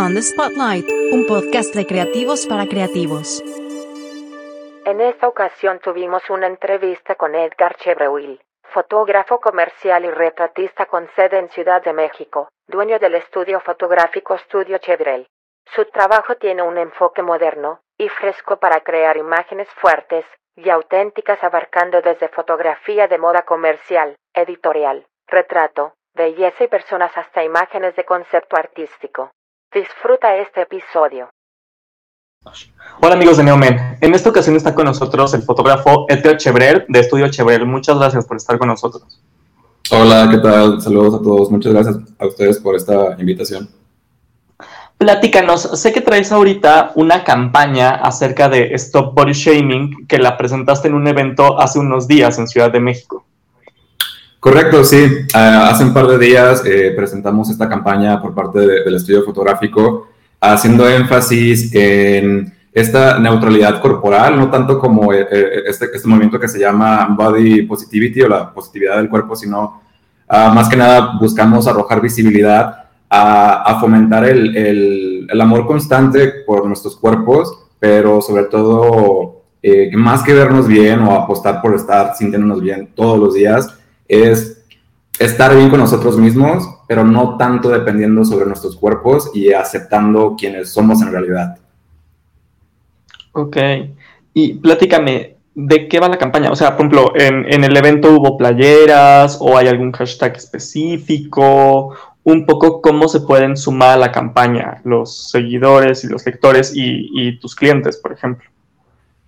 On the Spotlight, un podcast de creativos para creativos. En esta ocasión tuvimos una entrevista con Edgar Chevreul, fotógrafo comercial y retratista con sede en Ciudad de México, dueño del estudio fotográfico Studio Chevrel. Su trabajo tiene un enfoque moderno y fresco para crear imágenes fuertes y auténticas abarcando desde fotografía de moda comercial, editorial, retrato, belleza y personas hasta imágenes de concepto artístico. Disfruta este episodio. Hola amigos de Neomen, en esta ocasión está con nosotros el fotógrafo Edgar Chevrel de Estudio Chevrel. Muchas gracias por estar con nosotros. Hola, ¿qué tal? Saludos a todos. Muchas gracias a ustedes por esta invitación. Platícanos, sé que traes ahorita una campaña acerca de Stop Body Shaming que la presentaste en un evento hace unos días en Ciudad de México. Correcto, sí. Ah, hace un par de días eh, presentamos esta campaña por parte del estudio fotográfico, haciendo énfasis en esta neutralidad corporal, no tanto como eh, eh, este, este, movimiento que se llama body positivity o la positividad del cuerpo, sino ah, más que nada buscamos arrojar visibilidad a, fomentar el, el, amor constante por nuestros cuerpos, pero sobre todo, más que vernos bien o apostar por estar sintiéndonos bien todos los días, es estar bien con nosotros mismos, pero no tanto dependiendo sobre nuestros cuerpos y aceptando quienes somos en realidad. Ok, y platícame, ¿de qué va la campaña? O sea, por ejemplo, en, el evento hubo playeras o hay algún hashtag específico, un poco cómo se pueden sumar a la campaña los seguidores y los lectores y tus clientes, por ejemplo.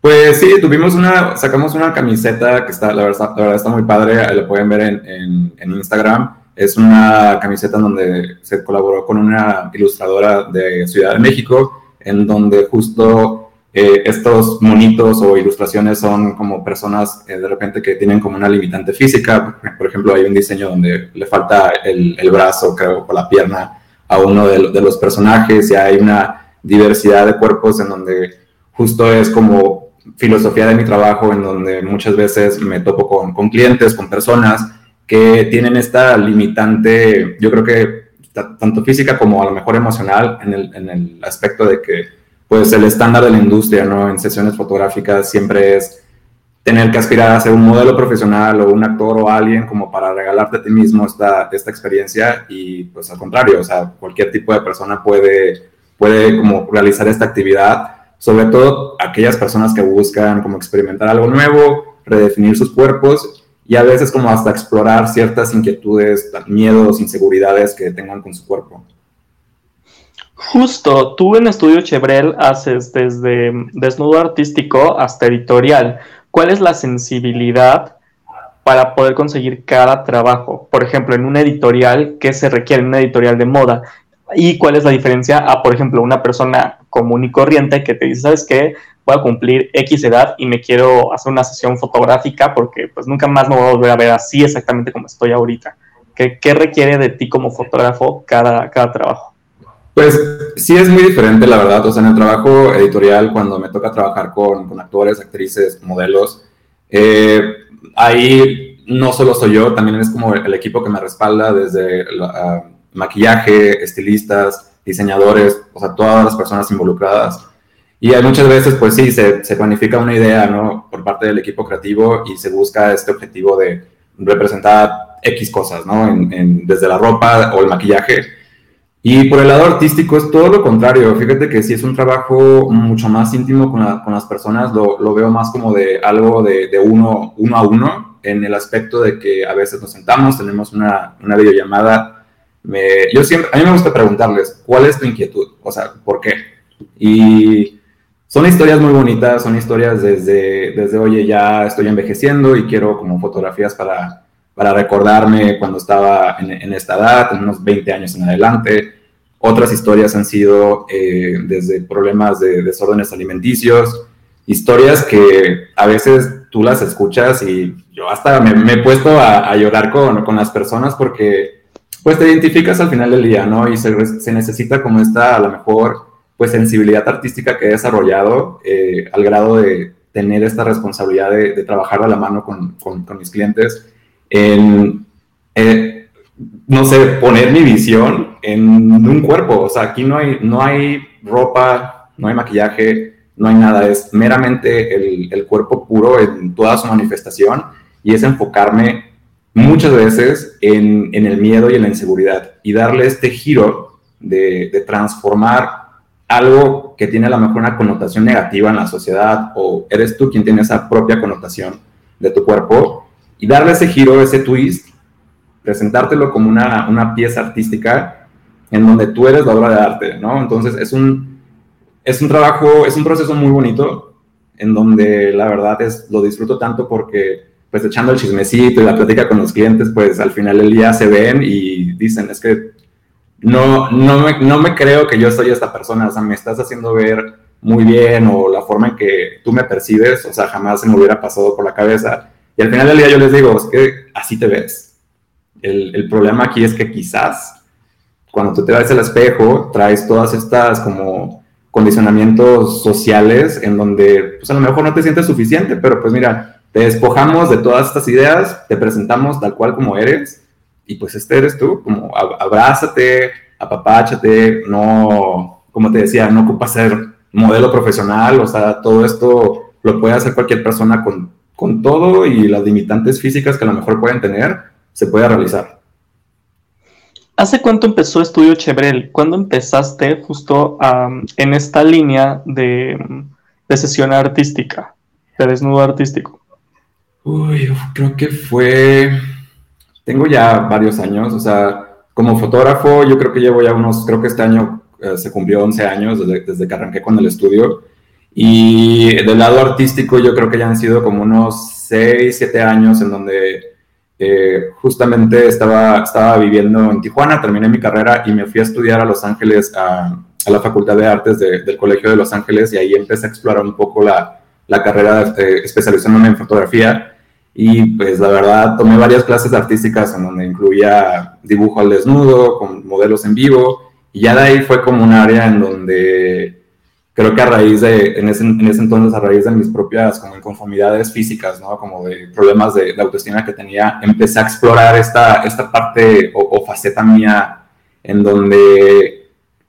Pues sí, tuvimos una, sacamos una camiseta que está, la verdad, la verdad está muy padre, la pueden ver en, en, Instagram. Es una camiseta en donde se colaboró con una ilustradora de Ciudad de México, en donde justo eh, estos monitos o ilustraciones son como personas eh, de repente que tienen como una limitante física. Por ejemplo, hay un diseño donde le falta el, el brazo, creo, o la pierna a uno de, de los personajes y hay una diversidad de cuerpos en donde justo es como filosofía de mi trabajo en donde muchas veces me topo con, con clientes, con personas que tienen esta limitante, yo creo que tanto física como a lo mejor emocional, en el, en el aspecto de que pues el estándar de la industria, ¿no? En sesiones fotográficas siempre es tener que aspirar a ser un modelo profesional o un actor o alguien como para regalarte a ti mismo esta, esta experiencia y pues al contrario, o sea, cualquier tipo de persona puede, puede como realizar esta actividad sobre todo aquellas personas que buscan como experimentar algo nuevo, redefinir sus cuerpos y a veces como hasta explorar ciertas inquietudes, miedos, inseguridades que tengan con su cuerpo. Justo, tú en Estudio Chevrel haces desde desnudo artístico hasta editorial. ¿Cuál es la sensibilidad para poder conseguir cada trabajo? Por ejemplo, en un editorial, ¿qué se requiere en un editorial de moda? ¿Y cuál es la diferencia a, por ejemplo, una persona común y corriente que te dice, ¿sabes qué? Voy a cumplir X edad y me quiero hacer una sesión fotográfica porque pues nunca más me voy a volver a ver así exactamente como estoy ahorita. ¿Qué, qué requiere de ti como fotógrafo cada, cada trabajo? Pues sí es muy diferente, la verdad. O sea, en el trabajo editorial, cuando me toca trabajar con, actores, actrices, modelos, eh, ahí no solo soy yo, también es como el equipo que me respalda desde la, maquillaje, estilistas, diseñadores, o sea, todas las personas involucradas. Y hay muchas veces, pues sí, se, se planifica una idea, ¿no? Por parte del equipo creativo y se busca este objetivo de representar X cosas, ¿no? En, desde la ropa o el maquillaje. Y por el lado artístico es todo lo contrario. Fíjate que si es un trabajo mucho más íntimo con, con las personas, lo, lo, veo más como de algo de, de, uno, uno a uno, en el aspecto de que a veces nos sentamos, tenemos una, una videollamada yo siempre, a mí me gusta preguntarles, ¿cuál es tu inquietud? O sea, ¿por qué? Y son historias muy bonitas, son historias desde, desde oye, ya estoy envejeciendo y quiero como fotografías para, para recordarme cuando estaba en, esta edad, en unos 20 años en adelante. Otras historias han sido eh, desde problemas de desórdenes alimenticios, historias que a veces tú las escuchas y yo hasta me, he puesto a, a llorar con, con, las personas porque pues te identificas al final del día, ¿no? Y se, necesita como esta, a lo mejor, pues sensibilidad artística que he desarrollado eh, al grado de tener esta responsabilidad de, trabajar a la mano con, con, mis clientes en, eh, no sé, poner mi visión en un cuerpo. O sea, aquí no hay, no hay ropa, no hay maquillaje, no hay nada. Es meramente el, el cuerpo puro en toda su manifestación y es enfocarme muchas veces en, el miedo y en la inseguridad y darle este giro de, de, transformar algo que tiene a lo mejor una connotación negativa en la sociedad o eres tú quien tiene esa propia connotación de tu cuerpo y darle ese giro, ese twist, presentártelo como una, una pieza artística en donde tú eres la obra de arte, ¿no? Entonces es un, es un trabajo, es un proceso muy bonito en donde la verdad es, lo disfruto tanto porque pues echando el chismecito y la plática con los clientes, pues al final del día se ven y dicen, es que no, no, me, no me creo que yo soy esta persona, o sea, me estás haciendo ver muy bien o la forma en que tú me percibes, o sea, jamás se me hubiera pasado por la cabeza. Y al final del día yo les digo, es que así te ves. El, el problema aquí es que quizás cuando tú te ves al espejo, traes todas estas como condicionamientos sociales en donde pues a lo mejor no te sientes suficiente, pero pues mira, despojamos de todas estas ideas, te presentamos tal cual como eres y pues este eres tú, como abrázate, apapáchate, no, como te decía, no ocupa ser modelo profesional, o sea, todo esto lo puede hacer cualquier persona con, todo y las limitantes físicas que a lo mejor pueden tener, se puede realizar. ¿Hace cuánto empezó Estudio Chebrel? ¿Cuándo empezaste justo en esta línea de, de sesión artística, de desnudo artístico? Uy, creo que fue, tengo ya varios años, o sea, como fotógrafo yo creo que llevo ya unos, creo que este año eh, se cumplió 11 años desde, desde, que arranqué con el estudio. Y del lado artístico yo creo que ya han sido como unos 6, 7 años en donde eh, justamente estaba, estaba viviendo en Tijuana, terminé mi carrera y me fui a estudiar a Los Ángeles, a, a la Facultad de Artes de, del Colegio de Los Ángeles y ahí empecé a explorar un poco la, la carrera eh, especializándome en fotografía y pues la verdad tomé varias clases artísticas en donde incluía dibujo al desnudo, con modelos en vivo, y ya de ahí fue como un área en donde creo que a raíz de, en ese, en ese entonces, a raíz de mis propias como inconformidades físicas, ¿no? Como de problemas de, de autoestima que tenía, empecé a explorar esta, esta parte o, o faceta mía en donde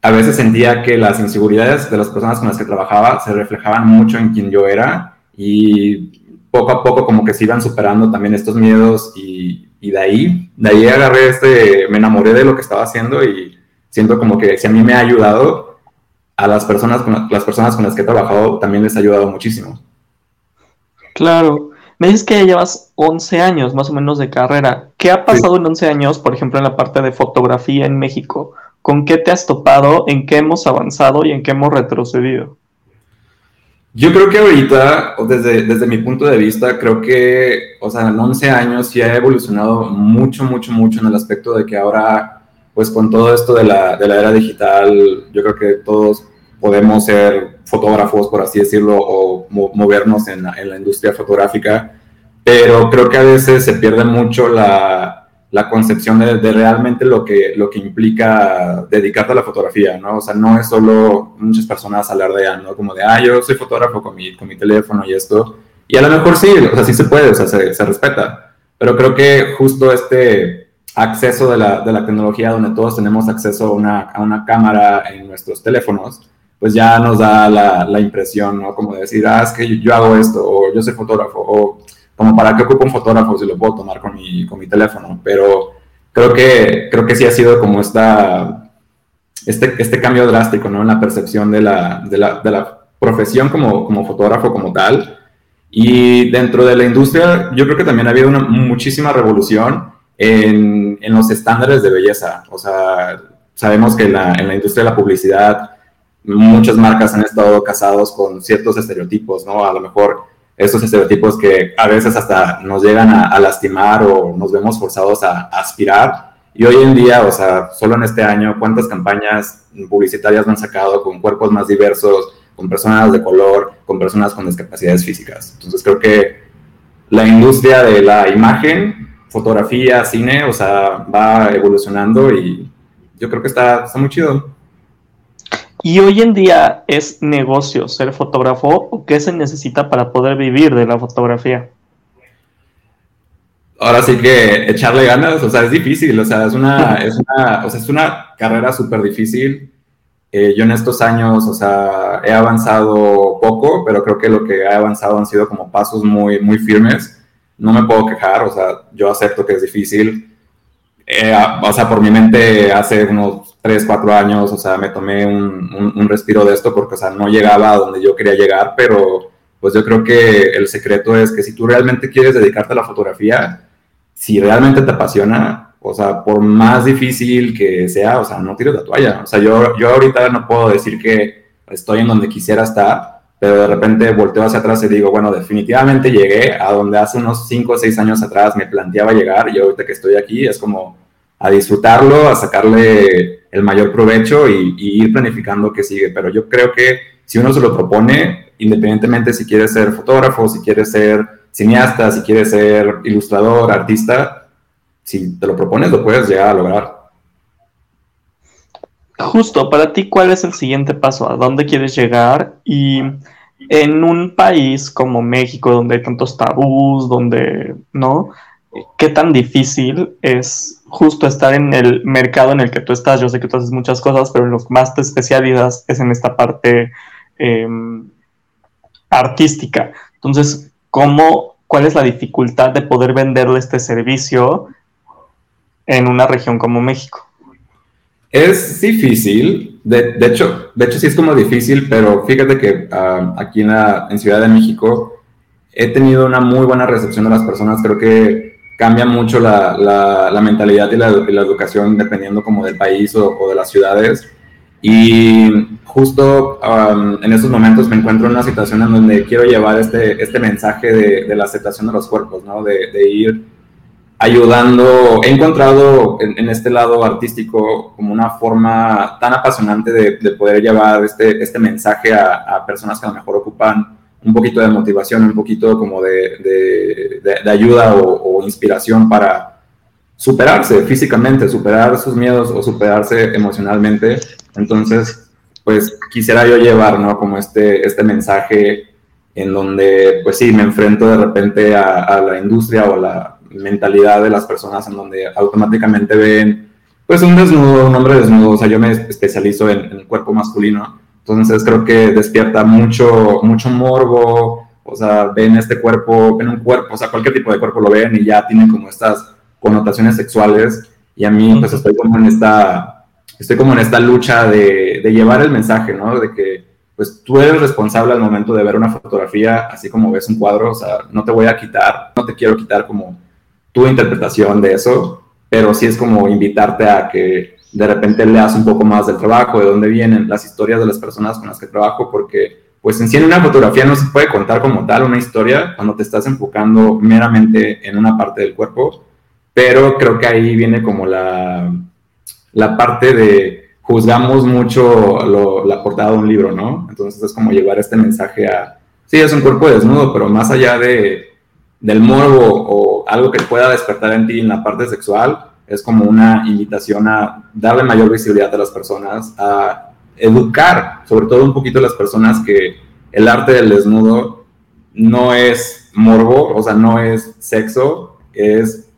a veces sentía que las inseguridades de las personas con las que trabajaba se reflejaban mucho en quien yo era y poco a poco como que se iban superando también estos miedos y, y, de ahí, de ahí agarré este, me enamoré de lo que estaba haciendo y siento como que si a mí me ha ayudado, a las personas con las personas con las que he trabajado también les ha ayudado muchísimo. Claro. Me dices que ya llevas 11 años más o menos de carrera. ¿Qué ha pasado sí. en 11 años, por ejemplo, en la parte de fotografía en México? ¿Con qué te has topado? ¿En qué hemos avanzado y en qué hemos retrocedido? Yo creo que ahorita, desde, desde mi punto de vista, creo que, o sea, en 11 años sí ha evolucionado mucho, mucho, mucho en el aspecto de que ahora, pues con todo esto de la, de la era digital, yo creo que todos podemos ser fotógrafos, por así decirlo, o mo movernos en, en la industria fotográfica, pero creo que a veces se pierde mucho la, la concepción de, realmente lo que, lo que implica dedicarte a la fotografía, ¿no? O sea, no es solo muchas personas alardean, ¿no? Como de, ah, yo soy fotógrafo con mi, con mi teléfono y esto. Y a lo mejor sí, o sea, sí se puede, o sea, se, se respeta. Pero creo que justo este acceso de la, de la tecnología, donde todos tenemos acceso a una, a una cámara en nuestros teléfonos, pues ya nos da la, la impresión, ¿no? Como de decir, ah, es que yo, yo hago esto, o yo soy fotógrafo, o como para qué ocupo un fotógrafo si lo puedo tomar con mi, con mi teléfono, pero creo que, creo que sí ha sido como esta, este, este cambio drástico ¿no? en la percepción de la, de la, de la profesión como, como fotógrafo como tal. Y dentro de la industria, yo creo que también ha habido una muchísima revolución en, en los estándares de belleza. O sea, sabemos que en la, en la industria de la publicidad, muchas marcas han estado casados con ciertos estereotipos, ¿no? A lo mejor estos estereotipos que a veces hasta nos llegan a, a lastimar o nos vemos forzados a, a, aspirar. Y hoy en día, o sea, solo en este año, ¿cuántas campañas publicitarias han sacado con cuerpos más diversos, con personas de color, con personas con discapacidades físicas? Entonces creo que la industria de la imagen, fotografía, cine, o sea, va evolucionando y yo creo que está, está muy chido. ¿Y hoy en día es negocio ser fotógrafo o qué se necesita para poder vivir de la fotografía? ahora sí que echarle ganas, o sea, es difícil, o sea, es una, es una, o sea, es una carrera súper difícil. Eh, yo en estos años, o sea, he avanzado poco, pero creo que lo que he avanzado han sido como pasos muy, muy firmes. No me puedo quejar, o sea, yo acepto que es difícil. Eh, o sea, por mi mente hace unos 3, 4 años, o sea, me tomé un, un, un, respiro de esto porque, o sea, no llegaba a donde yo quería llegar, pero pues yo creo que el secreto es que si tú realmente quieres dedicarte a la fotografía, si realmente te apasiona, o sea, por más difícil que sea, o sea, no tires la toalla. O sea, yo, yo ahorita no puedo decir que estoy en donde quisiera estar, pero de repente volteo hacia atrás y digo, bueno, definitivamente llegué a donde hace unos 5 o 6 años atrás me planteaba llegar y ahorita que estoy aquí es como a disfrutarlo, a sacarle el mayor provecho y, y ir planificando qué sigue. Pero yo creo que si uno se lo propone, independientemente si quiere ser fotógrafo, si quiere ser cineasta, si quieres ser ilustrador, artista, si te lo propones, lo puedes llegar a lograr. Justo, para ti, ¿cuál es el siguiente paso? ¿A dónde quieres llegar? Y en un país como México, donde hay tantos tabús, donde, ¿no? ¿Qué tan difícil es justo estar en el mercado en el que tú estás? Yo sé que tú haces muchas cosas, pero en lo que más te especializas es en esta parte eh, artística. Entonces, ¿cómo, ¿cuál es la dificultad de poder venderle este servicio en una región como México? Es difícil, de, hecho, de hecho sí es como difícil, pero fíjate que uh, aquí en, Ciudad de México he tenido una muy buena recepción de las personas, creo que cambia mucho la, mentalidad y la, educación dependiendo como del país o, de las ciudades. Y justo en estos momentos me encuentro en una situación en donde quiero llevar este, este mensaje de, la aceptación de los cuerpos, ¿no? De, ir ayudando. He encontrado en, este lado artístico como una forma tan apasionante de, de poder llevar este, este mensaje a, a, personas que a lo mejor ocupan un poquito de motivación, un poquito como de, de ayuda o, o inspiración para superarse físicamente, superar sus miedos o superarse emocionalmente. Entonces, pues quisiera yo llevar, ¿no? Como este, este mensaje en donde, pues sí, me enfrento de repente a, a la industria o a la mentalidad de las personas en donde automáticamente ven, pues un desnudo, un hombre desnudo, o sea, yo me especializo en, el cuerpo masculino, entonces creo que despierta mucho, mucho morbo, o sea, ven este cuerpo, ven un cuerpo, o sea, cualquier tipo de cuerpo lo ven y ya tienen como estas connotaciones sexuales. Y a mí pues estoy como en esta, estoy como en esta lucha de, de, llevar el mensaje, ¿no? De que pues tú eres responsable al momento de ver una fotografía, así como ves un cuadro, o sea, no te voy a quitar, no te quiero quitar como tu interpretación de eso, pero sí es como invitarte a que de repente leas un poco más del trabajo, de dónde vienen las historias de las personas con las que trabajo, porque pues en sí en una fotografía no se puede contar como tal una historia cuando te estás enfocando meramente en una parte del cuerpo, pero creo que ahí viene como la, la parte de juzgamos mucho lo, la portada de un libro, ¿no? Entonces es como llevar este mensaje a, sí, es un cuerpo desnudo, pero más allá de, del morbo o algo que pueda despertar en ti en la parte sexual, es como una invitación a darle mayor visibilidad a las personas, a educar, sobre todo un poquito a las personas que el arte del desnudo no es morbo, o sea, no es sexo, es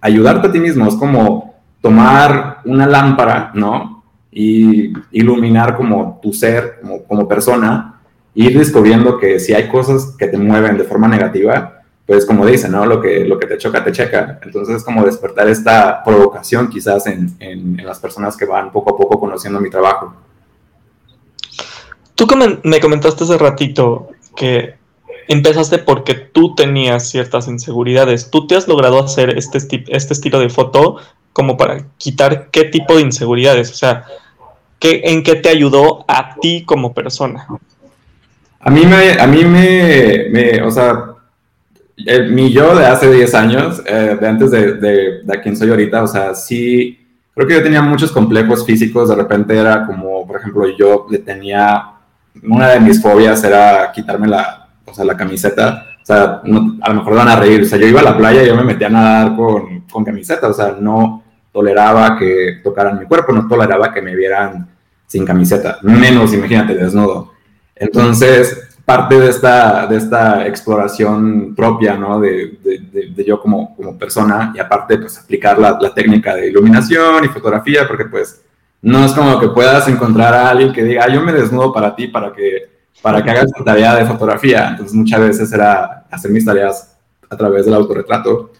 ayudarte a ti mismo, es como tomar una lámpara, ¿no? Y iluminar como tu ser, como, persona, ir descubriendo que si hay cosas que te mueven de forma negativa, pues como dicen, ¿no? Lo que, lo que te choca, te checa. Entonces es como despertar esta provocación quizás en, en, en las personas que van poco a poco conociendo mi trabajo. Tú me comentaste hace ratito que empezaste porque tú tenías ciertas inseguridades. ¿Tú te has logrado hacer este, este estilo de foto como para quitar qué tipo de inseguridades? O sea, ¿qué, ¿en qué te ayudó a ti como persona? A mí me, a mí me, me o sea, el, mi yo de hace 10 años, eh, de antes de, de, de quien soy ahorita, o sea, sí, creo que yo tenía muchos complejos físicos, de repente era como, por ejemplo, yo le tenía, una de mis fobias era quitarme la, o sea, la camiseta, o sea, no, a lo mejor van a reír, o sea, yo iba a la playa y yo me metía a nadar con, con camiseta, o sea, no toleraba que tocaran mi cuerpo, no toleraba que me vieran sin camiseta, menos, imagínate, desnudo. Entonces, parte de esta, de esta exploración propia, ¿no? De, de, yo como, como, persona y aparte, pues aplicar la, la, técnica de iluminación y fotografía, porque pues no es como que puedas encontrar a alguien que diga, ah, yo me desnudo para ti, para que, para que hagas tu tarea de fotografía. Entonces muchas veces era hacer mis tareas a través del autorretrato.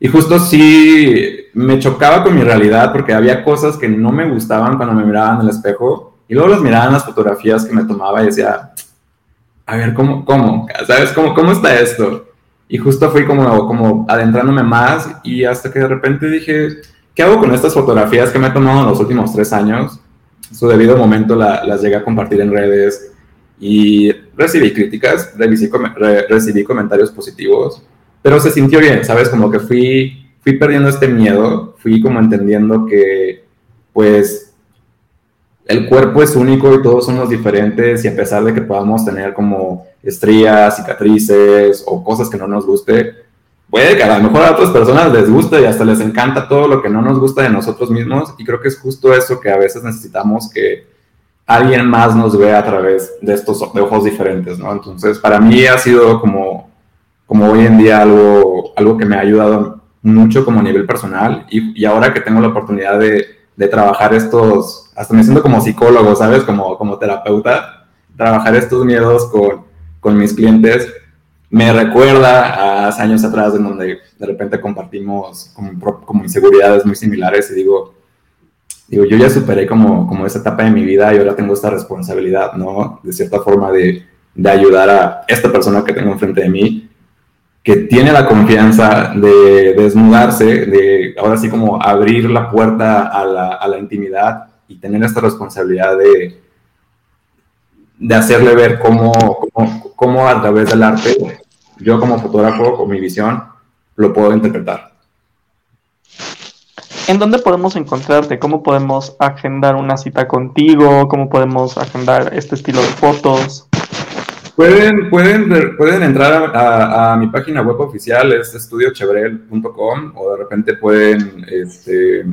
Y justo sí me chocaba con mi realidad porque había cosas que no me gustaban cuando me miraban en el espejo y luego las miraba en las fotografías que me tomaba y decía, a ver, ¿cómo, cómo? ¿Sabes? ¿Cómo, cómo está esto? Y justo fui como, como adentrándome más y hasta que de repente dije, ¿qué hago con estas fotografías que me he tomado en los últimos tres años? su debido momento las llegué a compartir en redes y recibí críticas, recibí comentarios positivos, pero se sintió bien, ¿sabes? Como que fui, fui perdiendo este miedo, fui como entendiendo que, pues, el cuerpo es único y todos somos diferentes y a pesar de que podamos tener como estrías, cicatrices o cosas que no nos guste, puede que a lo mejor a otras personas les guste y hasta les encanta todo lo que no nos gusta de nosotros mismos y creo que es justo eso que a veces necesitamos que alguien más nos vea a través de estos ojos diferentes, ¿no? Entonces, para mí ha sido como, como hoy en día algo, algo que me ha ayudado mucho como a nivel personal y, y ahora que tengo la oportunidad de, de trabajar estos hasta me siento como psicólogo, ¿sabes? Como, como terapeuta, trabajar estos miedos con, con mis clientes me recuerda a hace años atrás en donde de repente compartimos como, como, inseguridades muy similares y digo, digo, yo ya superé como, como esa etapa de mi vida y ahora tengo esta responsabilidad, ¿no? De cierta forma de, de ayudar a esta persona que tengo enfrente de mí, que tiene la confianza de desnudarse, de ahora sí como abrir la puerta a la, intimidad y tener esta responsabilidad de, de hacerle ver cómo, cómo, a través del arte, yo como fotógrafo, con mi visión, lo puedo interpretar. ¿En dónde podemos encontrarte? ¿Cómo podemos agendar una cita contigo? ¿Cómo podemos agendar este estilo de fotos? Pueden, pueden, pueden entrar a, mi página web oficial, es estudiochevrel.com, o de repente pueden este,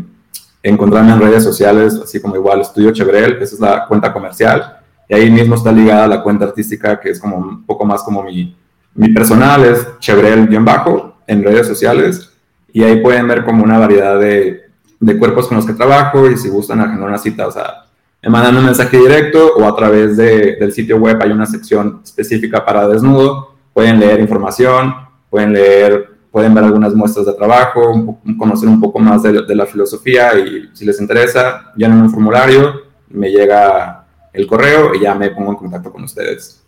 encontrarme en redes sociales, así como igual Estudio Chevrel, esa es la cuenta comercial, y ahí mismo está ligada la cuenta artística, que es como un poco más como mi, mi personal, es Chevrel-bajo en redes sociales, y ahí pueden ver como una variedad de, de cuerpos con los que trabajo, y si gustan agendar una cita, o sea, me mandan un mensaje directo o a través de, del sitio web hay una sección específica para desnudo, pueden leer información, pueden leer pueden ver algunas muestras de trabajo, conocer un poco más de, la filosofía y si les interesa, llenen un formulario, me llega el correo y ya me pongo en contacto con ustedes.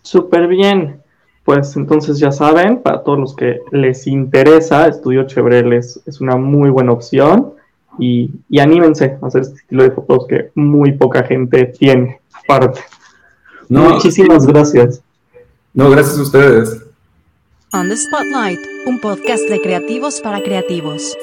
Súper bien. Pues entonces ya saben, para todos los que les interesa, Estudio Chevrel es, una muy buena opción y, y, anímense a hacer este estilo de fotos que muy poca gente tiene aparte. Muchísimas gracias. No, gracias a ustedes. On the Spotlight, un podcast de creativos para creativos.